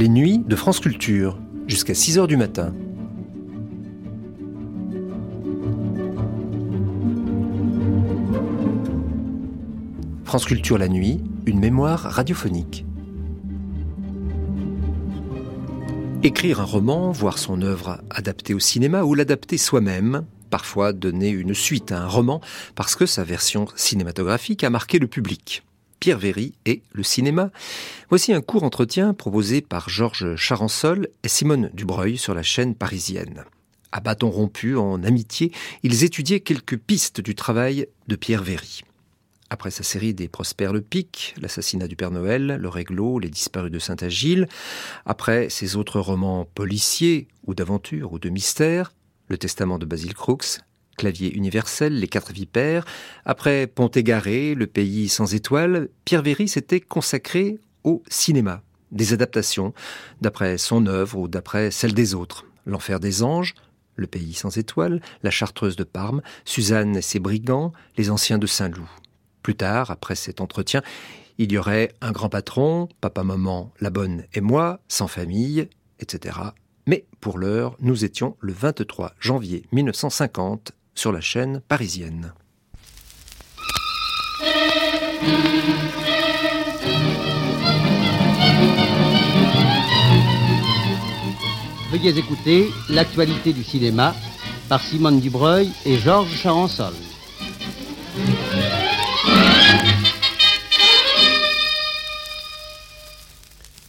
les nuits de France Culture, jusqu'à 6h du matin. France Culture la nuit, une mémoire radiophonique. Écrire un roman, voir son œuvre adaptée au cinéma ou l'adapter soi-même, parfois donner une suite à un roman parce que sa version cinématographique a marqué le public. Pierre Véry et le cinéma. Voici un court entretien proposé par Georges Charansol et Simone Dubreuil sur la chaîne parisienne. À bâton rompu, en amitié, ils étudiaient quelques pistes du travail de Pierre Véry. Après sa série des Prosper le Pic, L'assassinat du Père Noël, Le Réglo, Les disparus de Saint-Agile, après ses autres romans policiers ou d'aventure ou de mystère, Le Testament de Basil Crooks, Clavier universel, Les Quatre Vipères, après Pont égaré, Le Pays sans étoiles, Pierre Véry s'était consacré au cinéma, des adaptations, d'après son œuvre ou d'après celle des autres. L'Enfer des Anges, Le Pays sans étoiles, La Chartreuse de Parme, Suzanne et ses brigands, Les Anciens de Saint-Loup. Plus tard, après cet entretien, il y aurait un grand patron, papa-maman, la bonne et moi, sans famille, etc. Mais pour l'heure, nous étions le 23 janvier 1950 sur la chaîne parisienne. Veuillez écouter l'actualité du cinéma par Simone Dubreuil et Georges Charansol.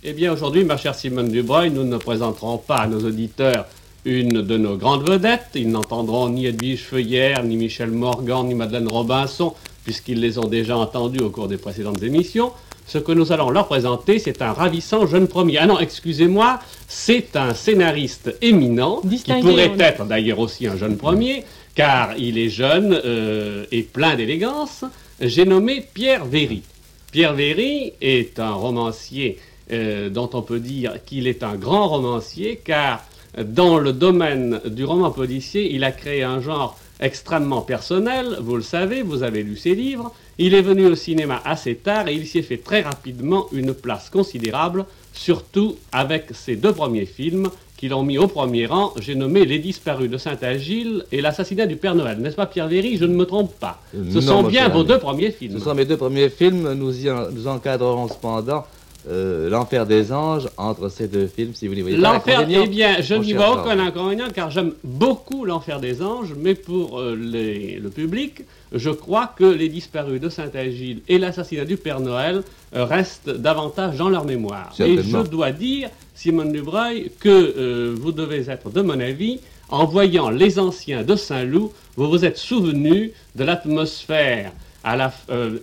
Eh bien, aujourd'hui, ma chère Simone Dubreuil, nous ne présenterons pas à nos auditeurs une de nos grandes vedettes. Ils n'entendront ni Edwige Feuillère, ni Michel Morgan, ni Madeleine Robinson, puisqu'ils les ont déjà entendus au cours des précédentes émissions. Ce que nous allons leur présenter, c'est un ravissant jeune premier. Ah non, excusez-moi, c'est un scénariste éminent, qui pourrait être d'ailleurs aussi un jeune premier, car il est jeune euh, et plein d'élégance. J'ai nommé Pierre Véry. Pierre Véry est un romancier euh, dont on peut dire qu'il est un grand romancier, car dans le domaine du roman policier, il a créé un genre extrêmement personnel, vous le savez, vous avez lu ses livres, il est venu au cinéma assez tard et il s'y est fait très rapidement une place considérable, surtout avec ses deux premiers films qui l'ont mis au premier rang, j'ai nommé Les disparus de Saint-Agile et L'assassinat du Père Noël. N'est-ce pas Pierre Véry? Je ne me trompe pas. Ce sont bien vos deux premiers films. Ce sont mes deux premiers films, nous, y nous encadrerons cependant euh, L'Enfer des Anges entre ces deux films, si vous voulez. L'Enfer, eh bien, je n'y vois aucun inconvénient car j'aime beaucoup L'Enfer des Anges, mais pour euh, le public, je crois que Les Disparus de Saint-Agile et L'assassinat du Père Noël euh, restent davantage dans leur mémoire. Et je dois dire, Simone Dubreuil, que vous devez être de mon avis. En voyant les anciens de Saint-Loup, vous vous êtes souvenu de l'atmosphère à,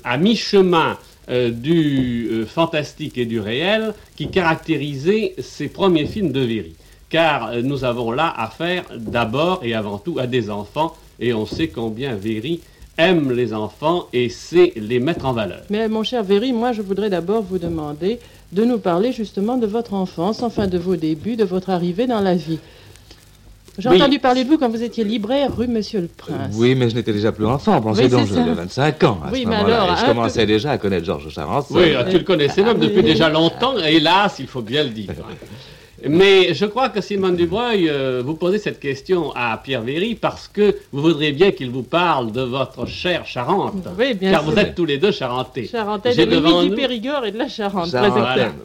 à mi-chemin euh, du euh, fantastique et du réel qui caractérisait ces premiers films de Véry. Car euh, nous avons là affaire d'abord et avant tout à des enfants, et on sait combien Véry aime les enfants et sait les mettre en valeur. Mais mon cher Véry, moi je voudrais d'abord vous demander de nous parler justement de votre enfance, enfin de vos débuts, de votre arrivée dans la vie. J'ai entendu parler de vous quand vous étiez libraire rue Monsieur le Prince. Oui, mais je n'étais déjà plus enfant. Pensez donc, j'avais 25 ans à oui, ce mais alors, je commençais déjà à connaître Georges Charance. Oui, tu le connaissais même depuis déjà longtemps, hélas, il faut bien le dire. Mais je crois que Simone Dubreuil, euh, vous posez cette question à Pierre Véry parce que vous voudriez bien qu'il vous parle de votre chère Charente. Oui, bien car vous êtes tous les deux charentais. Charentais de devant du Périgord et de la Charente.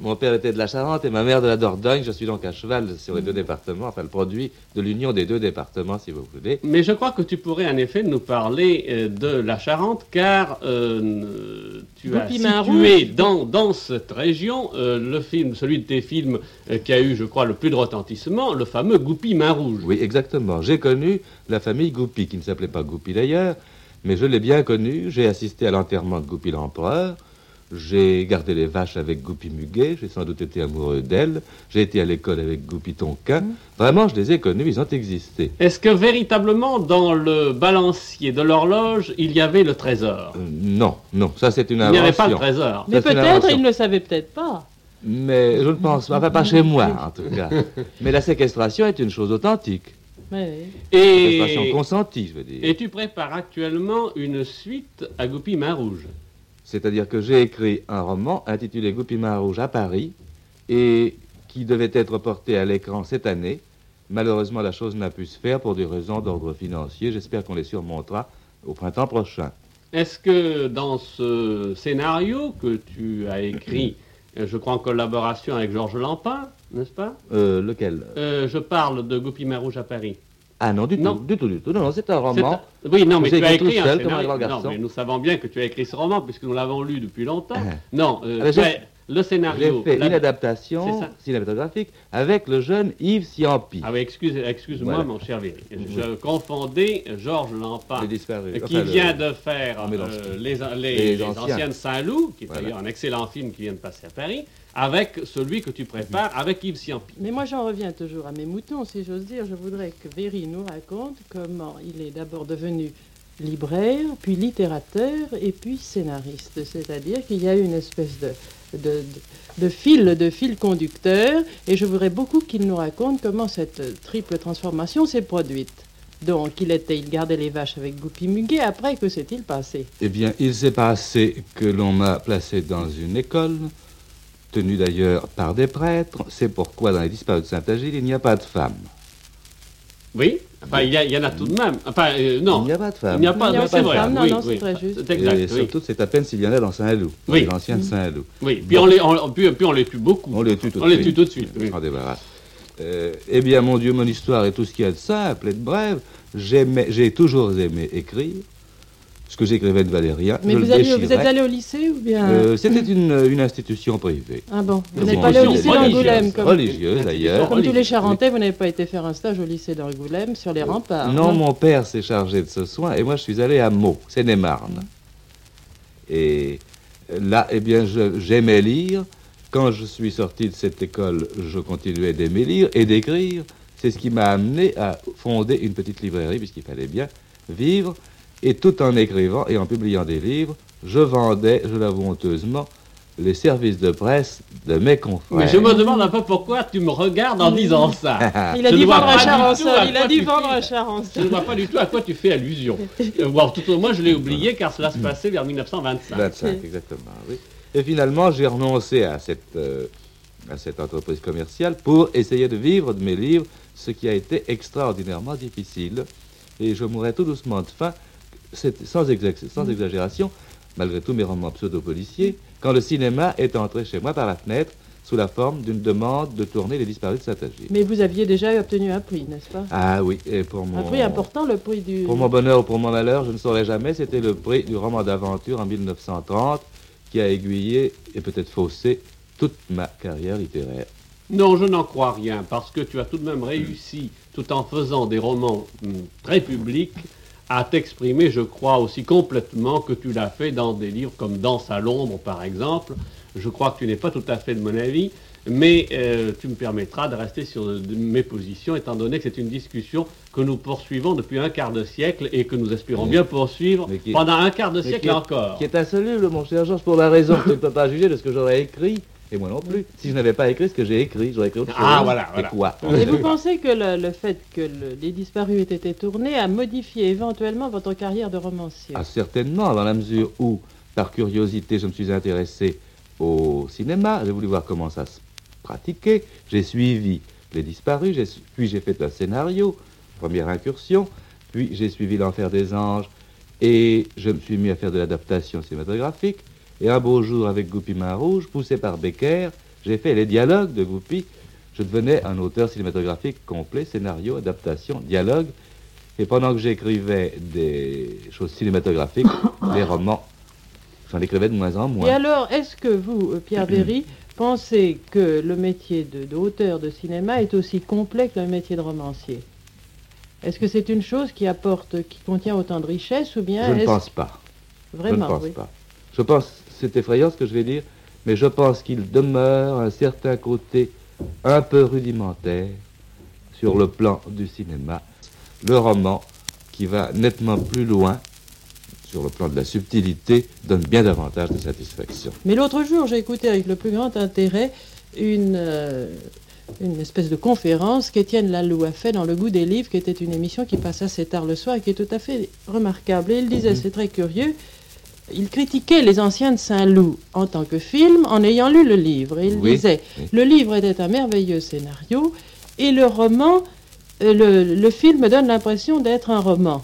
Mon père était de la Charente et ma mère de la Dordogne. Je suis donc à cheval sur les deux départements, enfin le produit de l'union des deux départements, si vous voulez. Mais je crois que tu pourrais en effet nous parler euh, de la Charente, car euh, tu as situé dans, dans cette région le film, celui de tes films qui a eu, je crois, le plus de retentissement, le fameux Goupy Main Rouge. Oui, exactement. J'ai connu la famille Goupy, qui ne s'appelait pas Goupy d'ailleurs, mais je l'ai bien connue. J'ai assisté à l'enterrement de Goupy l'empereur. J'ai gardé les vaches avec Goupy Muguet, j'ai sans doute été amoureux d'elle. J'ai été à l'école avec Goupy Tonquin. Mmh. Vraiment, je les ai connus, ils ont existé. Est-ce que véritablement, dans le balancier de l'horloge, il y avait le trésor? Euh, Non, non, ça c'est une invention. Il n'y avait pas le trésor. Mais peut-être, il ne le savait peut-être pas. Mais je ne pense pas, enfin pas chez moi en tout cas. Mais la séquestration est une chose authentique. Oui. Et... Séquestration consentie, je veux dire. Et tu prépares actuellement une suite à Goupy Main Rouge. C'est-à-dire que j'ai écrit un roman intitulé Goupy Main Rouge à Paris et qui devait être porté à l'écran cette année. Malheureusement, la chose n'a pu se faire pour des raisons d'ordre financier. J'espère qu'on les surmontera au printemps prochain. Est-ce que dans ce scénario que tu as écrit, je crois en collaboration avec Georges Lampin, n'est-ce pas? Euh, lequel? Euh, Je parle de Goupil Rouge à Paris. Ah non, du Non. tout, du tout, du tout. Non, non, c'est un roman. un- Oui, non, mais tu as écrit un seul, un Non, mais nous savons bien que tu as écrit ce roman puisque nous l'avons lu depuis longtemps. Ah. Non, euh, Ah, j'ai- le J'ai scénario. fait la- une adaptation cinématographique avec le jeune Yves Ciampi. Ah oui, excuse, excuse-moi, Voilà. mon cher Véry. Je confondais Georges euh, qui Enfin, le- vient de faire mélange euh, les, les- Les les anciens. Anciennes Saint-Loup, qui est Voilà. d'ailleurs un excellent film qui vient de passer à Paris, avec celui que tu prépares avec Yves Ciampi. Mais moi, j'en reviens toujours à mes moutons, si j'ose dire. Je voudrais que Véry nous raconte comment il est d'abord devenu libraire, puis littérateur, et puis scénariste. C'est-à-dire qu'il y a une espèce de, fil, de fil conducteur, et je voudrais beaucoup qu'il nous raconte comment cette triple transformation s'est produite. Donc, il était, il gardait les vaches avec Goupy Muguet. Après, que s'est-il passé? Eh bien, il s'est passé que l'on m'a placé dans une école, tenue d'ailleurs par des prêtres. C'est pourquoi dans les disparus de Saint-Agile, il n'y a pas de femmes. Oui Enfin, il y, a- il y en a tout de même. Enfin, euh, non. Il n'y a pas de Il femmes. n'y a pas, Il n'y a pas de femmes, non, oui, non, c'est oui. très juste. Exact, Et oui. surtout, c'est à peine s'il y en a dans Saint-Loup, Oui. les anciens de Saint-Loup. Oui, puis on, les, on- puis, puis on les tue beaucoup. On les tue tout de On les suite. tue tout de suite, On s'en débarrasse. Euh, eh bien, mon Dieu, mon histoire et tout ce qu'il y a de simple et de bref, j'aimais- j'ai toujours aimé écrire. Ce que j'écrivais ne valait rien. Mais je vous, le allez- vous êtes allé au lycée ou bien Euh, C'était une, une institution privée. Ah bon Vous n'êtes pas allé au lycée d'Angoulême comme, Religieuse, d'ailleurs. comme tous les Charentais, vous n'avez pas été faire un stage au lycée d'Angoulême sur les remparts Non, mon père s'est chargé de ce soin et moi je suis allé à Meaux, Seine-et-Marne. Et là, eh bien, j'aimais lire. Quand je suis sorti de cette école, je continuais d'aimer lire et d'écrire. C'est ce qui m'a amené à fonder une petite librairie, puisqu'il fallait bien vivre. Et tout en écrivant et en publiant des livres, je vendais, je l'avoue honteusement, les services de presse de mes confrères. Mais je me demande un peu pourquoi tu me regardes en disant ça. Il a Je dit vendre du charançon, à il a dit vendre fais. un Je charançon. ne vois pas du tout à quoi tu fais allusion. Euh, voire tout au moins, je l'ai oublié car cela se passait vers 1925. 25, exactement, oui. Et finalement, j'ai renoncé à cette, euh, à cette entreprise commerciale pour essayer de vivre de mes livres, ce qui a été extraordinairement difficile. Et je mourrais tout doucement de faim, sans, sans exagération, malgré tous mes romans pseudo-policiers, quand le cinéma est entré chez moi par la fenêtre sous la forme d'une demande de tourner Les Disparus de Saint-Agile. Mais vous aviez déjà obtenu un prix, n'est-ce pas? Ah oui, et pour mon... Un prix important, le prix du... Pour mon bonheur ou pour mon malheur, je ne saurais jamais. C'était le prix du roman d'aventure en 1930 qui a aiguillé et peut-être faussé toute ma carrière littéraire. Non, je n'en crois rien, parce que tu as tout de même réussi, tout en faisant des romans hum, très publics, à t'exprimer, je crois, aussi complètement que tu l'as fait dans des livres comme Danse à l'ombre, par exemple. Je crois que tu n'es pas tout à fait de mon avis, mais euh, tu me permettras de rester sur de- mes positions, étant donné que c'est une discussion que nous poursuivons depuis un quart de siècle et que nous espérons bien poursuivre pendant un quart de siècle qui est- encore. Qui est insoluble, mon cher Georges, pour la raison que tu ne peux pas juger de ce que j'aurais écrit, et moi non plus. Si je n'avais pas écrit ce que j'ai écrit, j'aurais écrit autre chose. Ah, voilà, Et voilà. quoi? Et vous pensez que le, le fait que le- Les Disparus ait été tourné a modifié éventuellement votre carrière de romancier? Ah, certainement, dans la mesure où, par curiosité, je me suis intéressé au cinéma, j'ai voulu voir comment ça se pratiquait, j'ai suivi Les Disparus, j'ai puis j'ai fait un scénario, première incursion, puis j'ai suivi L'Enfer des Anges, et je me suis mis à faire de l'adaptation cinématographique, et un beau jour, avec Goupy Main Rouge, poussé par Becker, j'ai fait les dialogues de Goupy, je devenais un auteur cinématographique complet, scénario, adaptation, dialogue, et pendant que j'écrivais des choses cinématographiques, des romans, j'en écrivais de moins en Et moins. alors, est-ce que vous, euh, Pierre Véry, pensez que le métier de- d'auteur de, cinéma est aussi complet que le métier de romancier? Est-ce que c'est une chose qui apporte, qui contient autant de richesse ou bien Je ne pense pas. vraiment je ne pense oui. pas. Je pense, c'est effrayant ce que je vais dire, mais je pense qu'il demeure un certain côté un peu rudimentaire sur le plan du cinéma. Le roman, qui va nettement plus loin sur le plan de la subtilité, donne bien davantage de satisfaction. Mais l'autre jour, j'ai écouté avec le plus grand intérêt une, euh, une espèce de conférence qu'Étienne Laloux a fait dans Le goût des livres, qui était une émission qui passe assez tard le soir et qui est tout à fait remarquable. Et il disait, c'est très curieux, il critiquait Les Anciens de Saint-Loup en tant que film en ayant lu le livre. Et il Oui, disait oui. Le livre était un merveilleux scénario et le roman, euh, le, le film donne l'impression d'être un roman.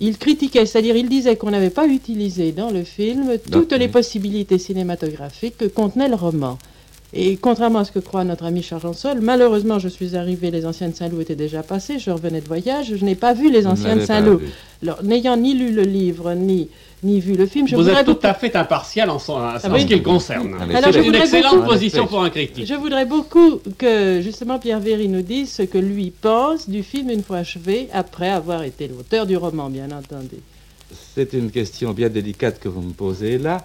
Il critiquait, c'est-à-dire il disait qu'on n'avait pas utilisé dans le film toutes les possibilités cinématographiques que contenait le roman. Et contrairement à ce que croit notre ami Charles Sol, malheureusement, je suis arrivé, les anciens de Saint-Loup étaient déjà passés, je revenais de voyage, je n'ai pas vu les anciens de Saint-Loup. Alors, n'ayant ni lu le livre, ni, ni vu le film, je Vous êtes tout beaucoup- à fait impartial en, son- en ce oui. qui le concerne. Ah, Alors, c'est une voudrais excellente beaucoup- position pour un critique. Je voudrais beaucoup que justement Pierre Véry nous dise ce que lui pense du film une fois achevé, après avoir été l'auteur du roman, bien entendu. C'est une question bien délicate que vous me posez là.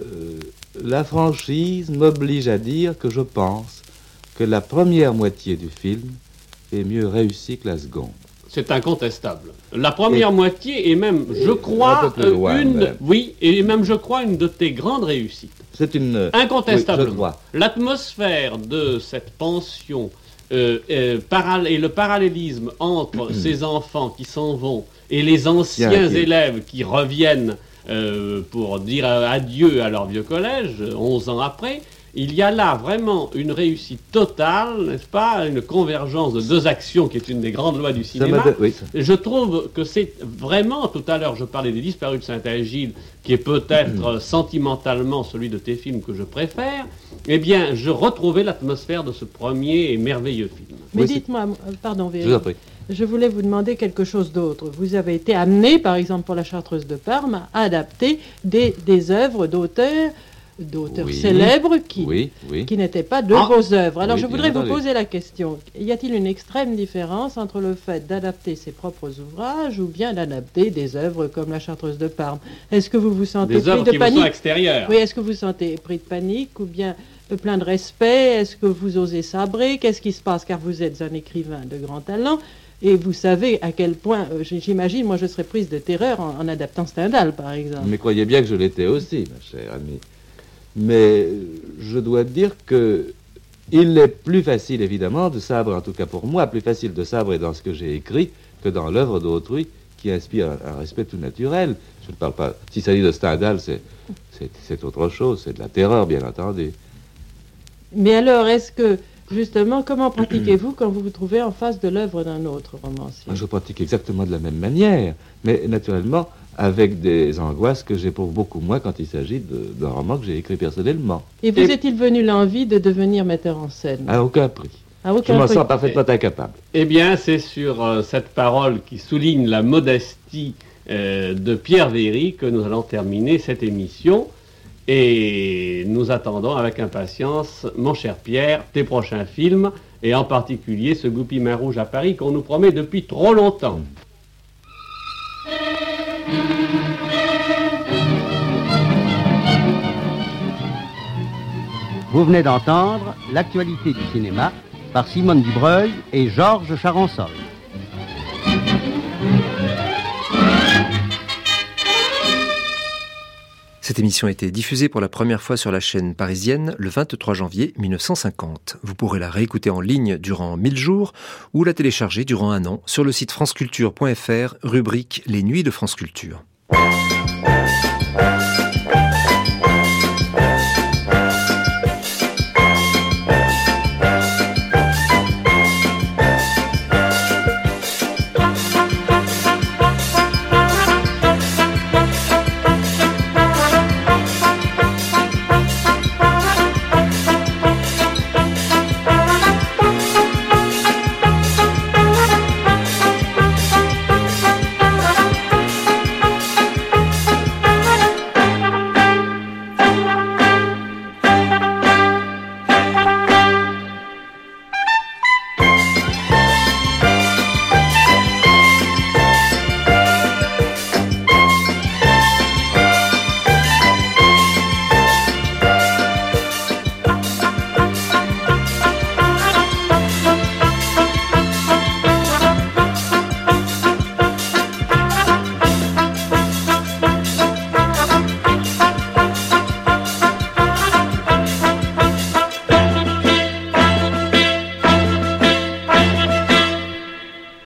Euh, la franchise m'oblige à dire que je pense que la première moitié du film est mieux réussie que la seconde. C'est incontestable. La première moitié est même, je crois, un euh, loin, une, même. oui, et même je crois une de tes grandes réussites. C'est une. Incontestablement. oui. L'atmosphère de cette pension euh, euh, et le parallélisme entre ces enfants qui s'en vont et les anciens élèves qui reviennent euh, pour dire adieu à leur vieux collège, euh, 11 ans après, il y a là vraiment une réussite totale, n'est-ce pas Une convergence de deux actions qui est une des grandes lois du cinéma. don- oui, ça- Je trouve que c'est vraiment, tout à l'heure je parlais des disparus de Saint-Agile, qui est peut-être sentimentalement celui de tes films que je préfère, eh bien je retrouvais l'atmosphère de ce premier et merveilleux film. Mais Oui, dites-moi, euh, pardon je Véry, prie. je voulais vous demander quelque chose d'autre. Vous avez été amené, par exemple pour la Chartreuse de Parme, à adapter des, des œuvres d'auteurs, d'auteurs Oui. célèbres qui, Oui, oui. qui n'étaient pas de Ah. vos œuvres. Alors je voudrais vous entendu. poser la question, y a-t-il une extrême différence entre le fait d'adapter ses propres ouvrages ou bien d'adapter des œuvres comme la Chartreuse de Parme? Est-ce que vous vous sentez Des pris de qui me sont panique? extérieures. Oui, est-ce que vous sentez pris de panique ou bien euh, plein de respect? Est-ce que vous osez sabrer? Qu'est-ce qui se passe? Car vous êtes un écrivain de grand talent et vous savez à quel point, euh, j'imagine, moi je serais prise de terreur en, en adaptant Stendhal, par exemple. Mais croyez bien que je l'étais aussi, ma chère amie. Mais je dois dire que il est plus facile, évidemment, de sabrer, en tout cas pour moi, plus facile de sabrer dans ce que j'ai écrit que dans l'œuvre d'autrui qui inspire un, respect tout naturel. Je ne parle pas. S'il s'agit de Stendhal, c'est autre chose, c'est de la terreur, bien entendu. Mais alors, est-ce que, justement, comment pratiquez-vous quand vous vous trouvez en face de l'œuvre d'un autre romancier? Moi, je pratique exactement de la même manière, mais naturellement avec des angoisses que j'éprouve beaucoup moins quand il s'agit d'un roman que j'ai écrit personnellement. Et vous Et- est-il venu l'envie de devenir metteur en scène? À aucun prix. À Je aucun m'en prix. sens parfaitement incapable. Eh bien, c'est sur euh, cette parole qui souligne la modestie euh, de Pierre Véry que nous allons terminer cette émission. Et nous attendons avec impatience, mon cher Pierre, tes prochains films, et en particulier ce Goupy Main Rouge à Paris qu'on nous promet depuis trop longtemps. Vous venez d'entendre l'actualité du cinéma par Simone Dubreuil et Georges Charançol. Cette émission a été diffusée pour la première fois sur la chaîne parisienne le 23 janvier 1950. Vous pourrez la réécouter en ligne durant 1000 jours ou la télécharger durant un an sur le site franceculture.fr, rubrique Les Nuits de France Culture.